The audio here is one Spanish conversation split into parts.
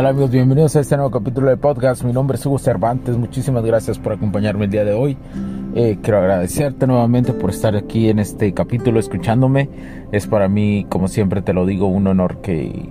Tal amigos? Bienvenidos a este nuevo capítulo de podcast. Mi nombre es Hugo Cervantes. Muchísimas gracias por acompañarme el día de hoy. Eh, quiero agradecerte nuevamente por estar aquí en este capítulo escuchándome. Es para mí, como siempre te lo digo, un honor que,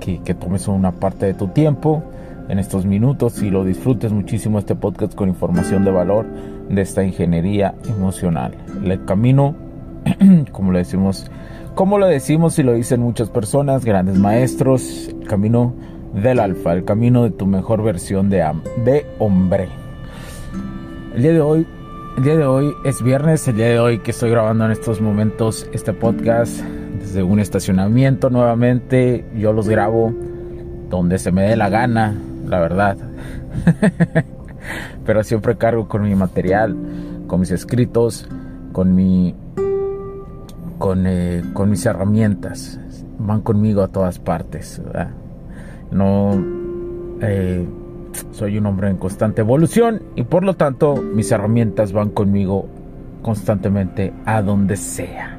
que, que tomes una parte de tu tiempo en estos minutos y lo disfrutes muchísimo este podcast con información de valor de esta ingeniería emocional. El camino, como lo decimos, como lo decimos y lo dicen muchas personas, grandes maestros, el camino del alfa, el camino de tu mejor versión de, de hombre. El día de hoy, día de hoy es viernes, el día de hoy que estoy grabando en estos momentos este podcast desde un estacionamiento nuevamente, yo los grabo donde se me dé la gana, la verdad. Pero siempre cargo con mi material, con mis escritos, con mi con, eh, con mis herramientas. Van conmigo a todas partes. ¿verdad? No eh, soy un hombre en constante evolución y por lo tanto mis herramientas van conmigo constantemente a donde sea.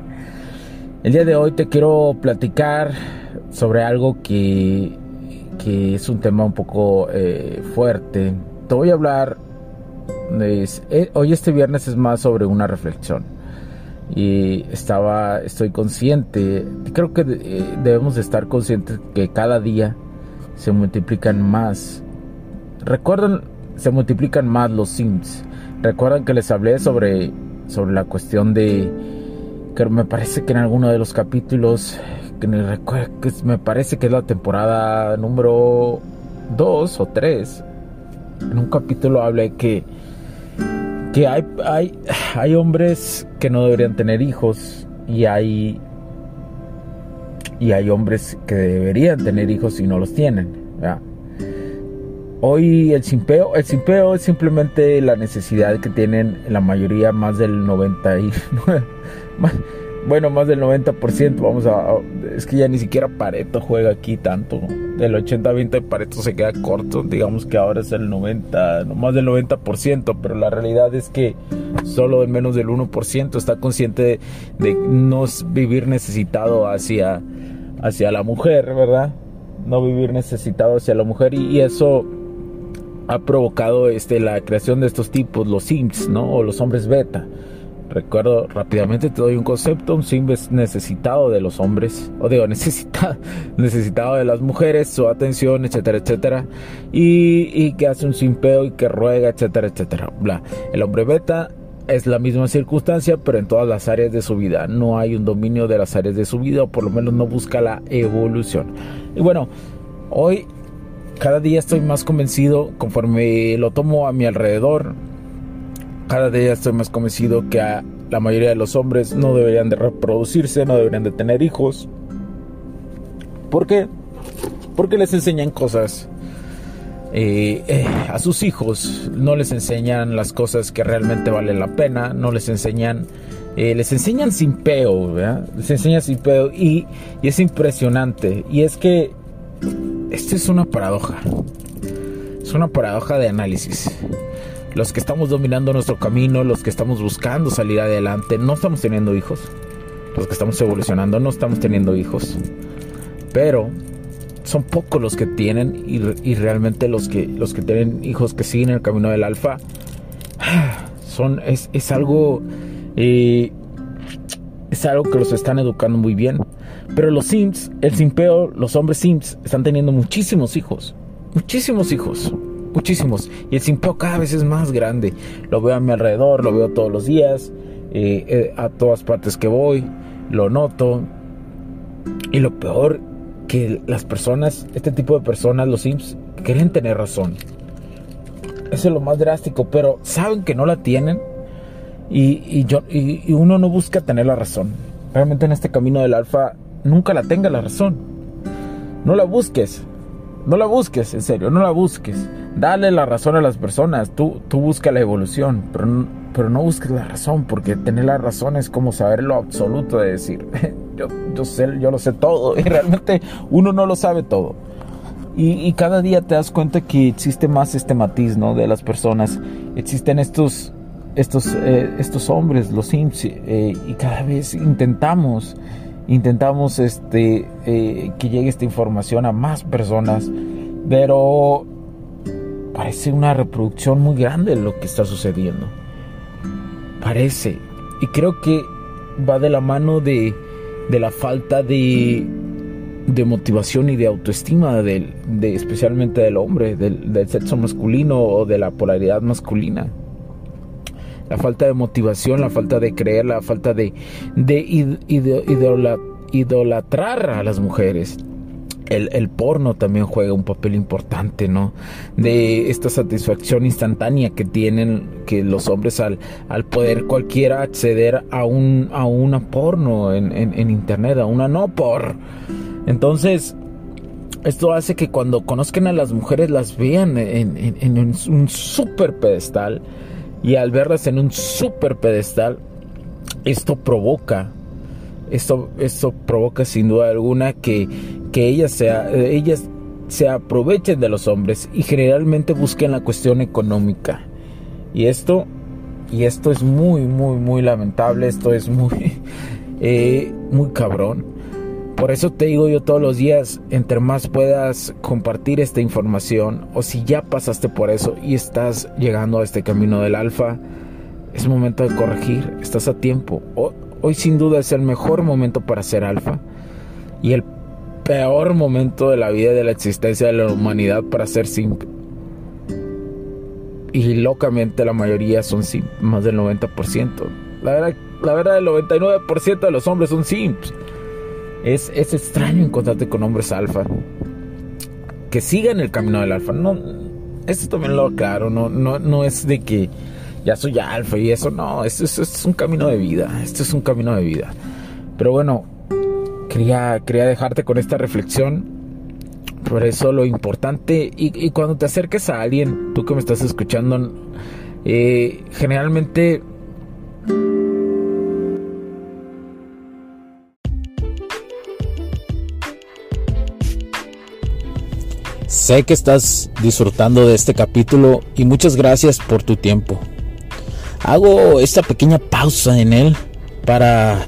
El día de hoy te quiero platicar sobre algo que, que es un tema un poco eh, fuerte. Te voy a hablar, eh, hoy este viernes es más sobre una reflexión y estaba, estoy consciente, creo que debemos de estar conscientes que cada día se multiplican más. Recuerdan, se multiplican más los Sims. Recuerdan que les hablé sobre, sobre la cuestión de que me parece que en alguno de los capítulos que me, parece que es la temporada número 2 o 3 en un capítulo hablé que que hay, hay, hay hombres que no deberían tener hijos y hay y hay hombres que deberían tener hijos y no los tienen. Hoy el simpeo, el simpeo es simplemente la necesidad que tienen la mayoría, más del 99, más, bueno, más del 90%, vamos a, es que ya ni siquiera Pareto juega aquí tanto, del 80-20 Pareto se queda corto, digamos que ahora es el 90, no más del 90%, pero la realidad es que solo el menos del 1% está consciente de, de no vivir necesitado hacia, hacia la mujer, ¿verdad? No vivir necesitado hacia la mujer y, eso ha provocado este, la creación de estos tipos, los Sims, ¿no? O los hombres beta. Recuerdo rápidamente, te doy un concepto, un sim es necesitado de los hombres, o digo, necesitado, necesitado de las mujeres, su atención, etcétera, etcétera, y, y que hace un simpeo y que ruega, etcétera, etcétera, bla. El hombre beta es la misma circunstancia, pero en todas las áreas de su vida. No hay un dominio de las áreas de su vida, o por lo menos no busca la evolución. Y bueno, hoy cada día estoy más convencido, conforme lo tomo a mi alrededor, cada día estoy más convencido que a la mayoría de los hombres no deberían de reproducirse, no deberían de tener hijos. ¿Por qué? Porque les enseñan cosas eh, eh, a sus hijos, no les enseñan las cosas que realmente valen la pena, no les enseñan, eh, les enseñan sin peo, ¿verdad? les enseñan sin peo y, y es impresionante. Y es que esto es una paradoja, es una paradoja de análisis los que estamos dominando nuestro camino, los que estamos buscando salir adelante, no estamos teniendo hijos. Los que estamos evolucionando no estamos teniendo hijos. Pero son pocos los que tienen y, realmente los que, los que tienen hijos que siguen el camino del alfa son, es, es algo... Eh, es algo que los están educando muy bien. Pero los Sims, el Simpeo, los hombres Sims, están teniendo muchísimos hijos. Muchísimos hijos muchísimos. Y el simpeo cada vez es más grande. Lo veo a mi alrededor, lo veo todos los días, eh, eh, a todas partes que voy, lo noto. Y lo peor que las personas, este tipo de personas, los Sims, creen tener razón. Eso es lo más drástico, pero saben que no la tienen y, yo, y, uno no busca tener la razón. Realmente en este camino del alfa nunca la tenga la razón. No la busques. No la busques, en serio, no la busques. Dale la razón a las personas. Tú, tú busca la evolución, pero pero no busques la razón, porque tener la razón es como saber lo absoluto de decir, yo, yo, sé, yo lo sé todo, y realmente uno no lo sabe todo. Y, cada día te das cuenta que existe más este matiz, De las personas. Existen estos, estos, eh, estos hombres, los sims, eh, y cada vez intentamos, intentamos este, eh, que llegue esta información a más personas, pero parece una reproducción muy grande de lo que está sucediendo. Parece. Y creo que va de la mano de, de la falta de, de motivación y de autoestima del, de, especialmente del hombre, del, sexo masculino o de la polaridad masculina. La falta de motivación, la falta de creer, la falta de, de, idolatrar a las mujeres el, porno también juega un papel importante, ¿no? De esta satisfacción instantánea que tienen que los hombres al, al poder cualquiera acceder a un a una porno en, en, internet, a una no por. Entonces, esto hace que cuando conozcan a las mujeres las vean en, en un super pedestal y al verlas en un super pedestal, esto provoca esto, esto provoca sin duda alguna que, que ellas, sea, ellas se aprovechen de los hombres y generalmente busquen la cuestión económica. Y esto, y esto es muy, muy, muy lamentable, esto es muy, eh, muy cabrón. Por eso te digo yo todos los días, entre más puedas compartir esta información, o si ya pasaste por eso y estás llegando a este camino del alfa, es momento de corregir, estás a tiempo. Hoy sin duda es el mejor momento para ser alfa y el peor momento de la vida de la existencia de la humanidad para ser simp. Y locamente la mayoría son simp, más del 90%. La verdad, la verdad el 99% de los hombres son simps. Es, es extraño encontrarte con hombres alfa que sigan el camino del alfa. No, esto también lo aclaro, no, no, no es de que ya soy alfa y eso, no, esto, es un camino de vida, esto es un camino de vida. Pero bueno, quería, quería dejarte con esta reflexión. Por eso lo importante, y, cuando te acerques a alguien, tú que me estás escuchando, eh, generalmente Sé que estás disfrutando de este capítulo y muchas gracias por tu tiempo. Hago esta pequeña pausa en él para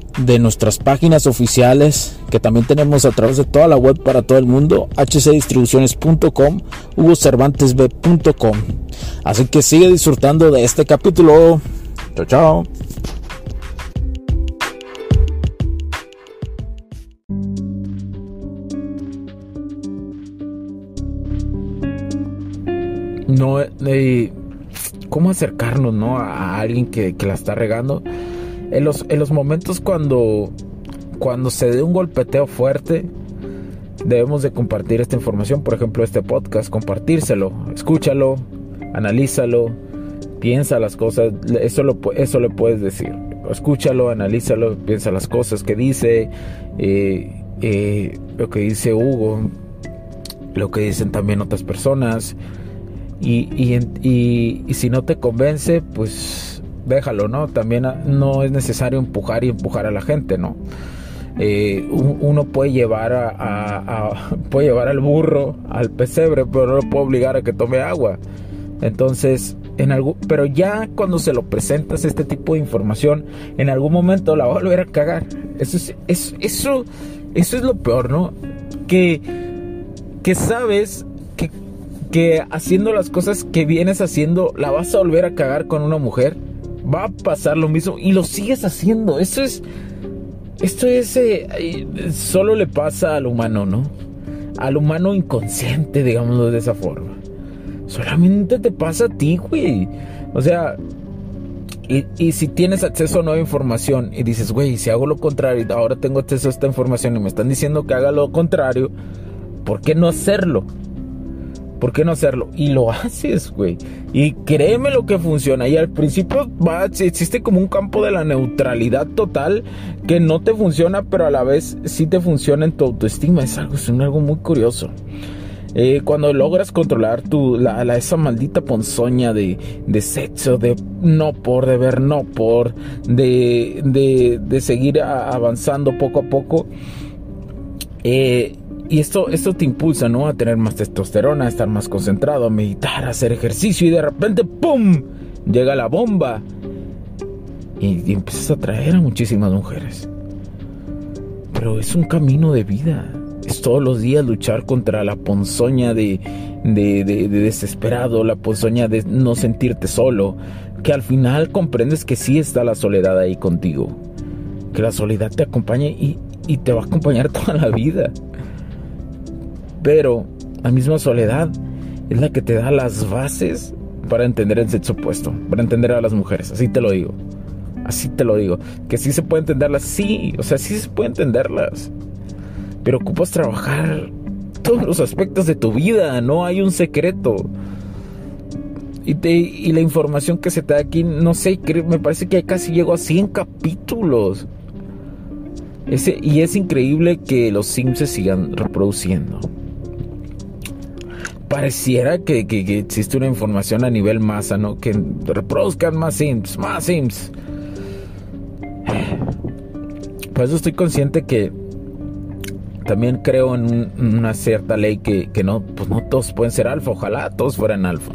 de nuestras páginas oficiales que también tenemos a través de toda la web para todo el mundo, hcdistribuciones.com, hugocervantesb.com. Así que sigue disfrutando de este capítulo. Chao, chao. No, eh, ¿cómo acercarnos ¿no? a alguien que, que la está regando? En los, en los momentos cuando, cuando se dé un golpeteo fuerte, debemos de compartir esta información, por ejemplo este podcast, compartírselo, escúchalo, analízalo, piensa las cosas, eso, lo, eso le puedes decir, escúchalo, analízalo, piensa las cosas que dice, eh, eh, lo que dice Hugo, lo que dicen también otras personas, y, y, y, y si no te convence, pues déjalo, ¿no? También ah, no es necesario empujar y empujar a la gente, ¿no? Eh, uno puede llevar a, puede llevar al burro al pesebre, pero no lo puede obligar a que tome agua. Entonces, en algo, pero ya cuando se lo presentas este tipo de información, en algún momento la va a volver a cagar. Eso es, eso, eso es lo peor, ¿no? Que, que sabes que, que haciendo las cosas que vienes haciendo, la vas a volver a cagar con una mujer va a pasar lo mismo y lo sigues haciendo. Esto es, esto es, eh, solo le pasa al humano, ¿no? Al humano inconsciente, digámoslo de esa forma. Solamente te pasa a ti, güey. O sea, y, si tienes acceso a nueva información y dices, güey, si hago lo contrario, ahora tengo acceso a esta información y me están diciendo que haga lo contrario, ¿por qué no hacerlo? ¿Por qué no hacerlo? Y lo haces, güey. Y créeme lo que funciona. Y al principio va, existe como un campo de la neutralidad total que no te funciona, pero a la vez sí te funciona en tu autoestima. Es algo, es algo muy curioso. Eh, cuando logras controlar tu, la, esa maldita ponzoña de, de, sexo, de no por, de ver no por, de, de, de seguir avanzando poco a poco. Eh, y esto, esto te impulsa, ¿no? A tener más testosterona, a estar más concentrado, a meditar, a hacer ejercicio y de repente, ¡pum! Llega la bomba. Y, empiezas a atraer a muchísimas mujeres. Pero es un camino de vida es todos los días luchar contra la ponzoña de, de, desesperado, la ponzoña de no sentirte solo, que al final comprendes que sí está la soledad ahí contigo, que la soledad te acompaña y, y te va a acompañar toda la vida. Pero la misma soledad es la que te da las bases para entender el sexo opuesto, para entender a las mujeres, así te lo digo. Así te lo digo, que sí se puede entenderlas, sí, o sea, sí se puede entenderlas pero ocupas trabajar todos los aspectos de tu vida, no hay un secreto. Y, te, y la información que se te da aquí, no sé, me parece que casi llegó a 100 capítulos. Ese, y es increíble que los Sims se sigan reproduciendo. Pareciera que, que, existe una información a nivel masa, ¿no? Que reproduzcan más Sims, más Sims. Por eso estoy consciente que también creo en una cierta ley que, no, pues no todos pueden ser alfa, ojalá todos fueran alfa.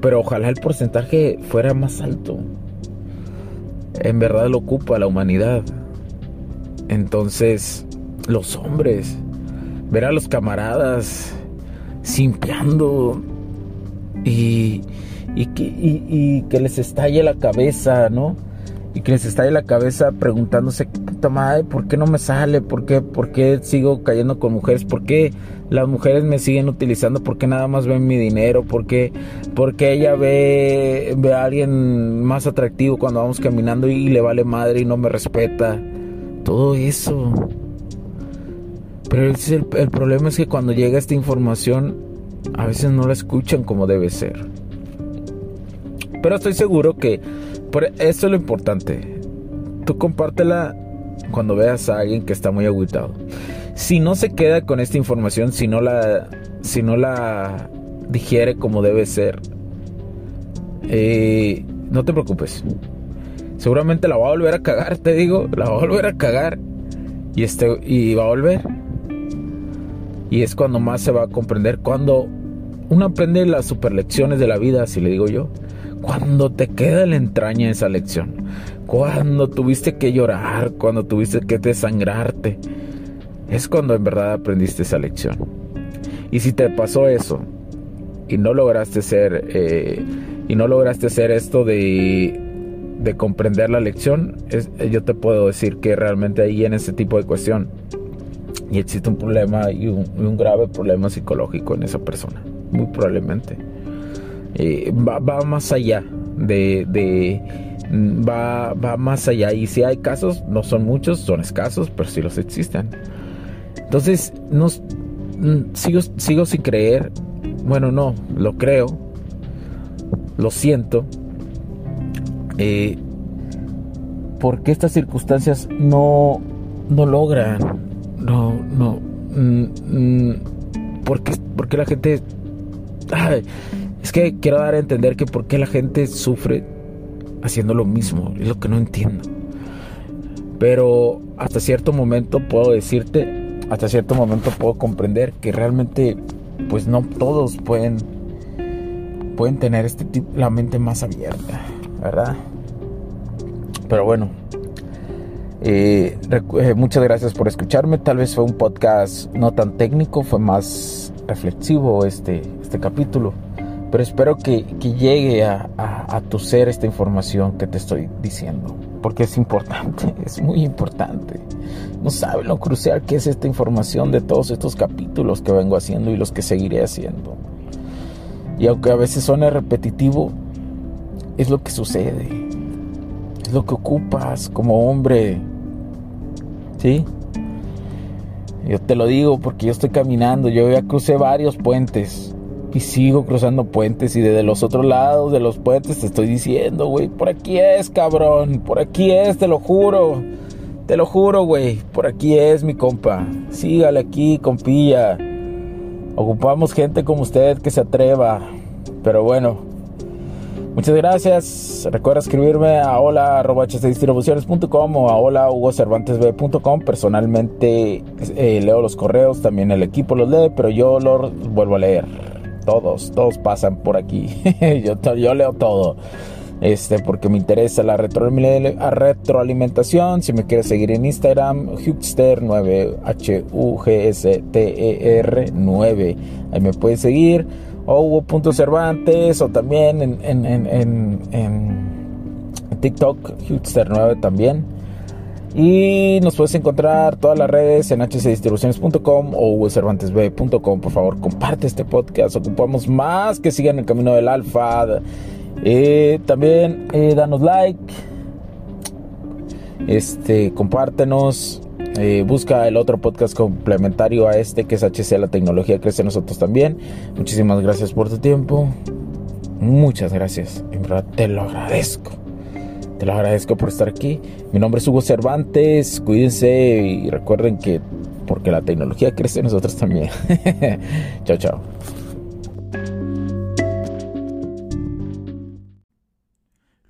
Pero ojalá el porcentaje fuera más alto. En verdad lo ocupa la humanidad. Entonces, los hombres, ver a los camaradas simpiando y, y, que, y que les estalle la cabeza, ¿no? y que les estalle la cabeza preguntándose, puta madre, ¿por qué no me sale? ¿Por qué, ¿Por qué sigo cayendo con mujeres? ¿Por qué las mujeres me siguen utilizando? ¿Por qué nada más ven mi dinero? ¿Por qué, porque ella ve, ve a alguien más atractivo cuando vamos caminando y le vale madre y no me respeta? Todo eso. Pero el, problema es que cuando llega esta información, a veces no la escuchan como debe ser. Pero estoy seguro que por eso es lo importante. Tú compártela cuando veas a alguien que está muy agüitado. Si no se queda con esta información, si no la, si no la digiere como debe ser, eh, no te preocupes. Seguramente la va a volver a cagar, te digo, la va a volver a cagar y este y va a volver. Y es cuando más se va a comprender cuando uno aprende las superlecciones de la vida, así le digo yo cuando te queda la entraña esa lección, cuando tuviste que llorar, cuando tuviste que desangrarte, es cuando en verdad aprendiste esa lección. Y si te pasó eso y no lograste ser eh, y no lograste hacer esto de, de comprender la lección, yo te puedo decir que realmente ahí en ese tipo de cuestión y existe un problema y un grave problema psicológico en esa persona, muy probablemente. Eh, va, más allá de, va, va, más allá y si hay casos no son muchos son escasos pero sí los existen entonces nos, mm, sigo, sigo sin creer bueno no lo creo lo siento eh, porque estas circunstancias no no logran no no mm, mm, porque porque la gente es que quiero dar a entender que por qué la gente sufre haciendo lo mismo, es lo que no entiendo. Pero hasta cierto momento puedo decirte, hasta cierto momento puedo comprender que realmente pues no todos pueden pueden tener este tipo la mente más abierta, ¿verdad? Pero bueno, eh, eh, muchas gracias por escucharme. Tal vez fue un podcast no tan técnico, fue más reflexivo este, este capítulo pero espero que, llegue a, a, tu ser esta información que te estoy diciendo. Porque es importante, es muy importante. No saben lo crucial que es esta información de todos estos capítulos que vengo haciendo y los que seguiré haciendo. Y aunque a veces suene repetitivo, es lo que sucede. Es lo que ocupas como hombre. ¿Sí? Yo te lo digo porque yo estoy caminando, yo ya crucé varios puentes y sigo cruzando puentes y desde los otros lados de los puentes te estoy diciendo, güey, por aquí es, cabrón, por aquí es, te lo juro. Te lo juro, güey, por aquí es mi compa. Sígale aquí, compilla. Ocupamos gente como usted que se atreva. Pero bueno, muchas gracias. Recuerda escribirme a hola.hdistribuciones.com o a hola.hugocervantesb.com. Personalmente eh, leo los correos, también el equipo los lee, pero yo los vuelvo a leer. Todos, todos pasan por aquí. yo, yo leo todo este, porque me interesa la retroalimentación. Si me quieres seguir en Instagram, Hugster9, H-U-G-S-T-E-R 9. Ahí me puedes seguir. O Hugo.cervantes, o también en, en, en, en TikTok, Hugster9 también. Y nos puedes encontrar todas las redes en hcdistribuciones.com o hugocervantesb.com. Por favor, comparte este podcast. Ocupamos más que sigan el camino del alfa eh, también eh, danos like, este, compártenos, eh, busca el otro podcast complementario a este que es HC La Tecnología Crece Nosotros también. Muchísimas gracias por tu tiempo. Muchas gracias. En verdad te lo agradezco. Te lo agradezco por estar aquí. Mi nombre es Hugo Cervantes. Cuídense y recuerden que porque la tecnología crece nosotros también. chao, chao.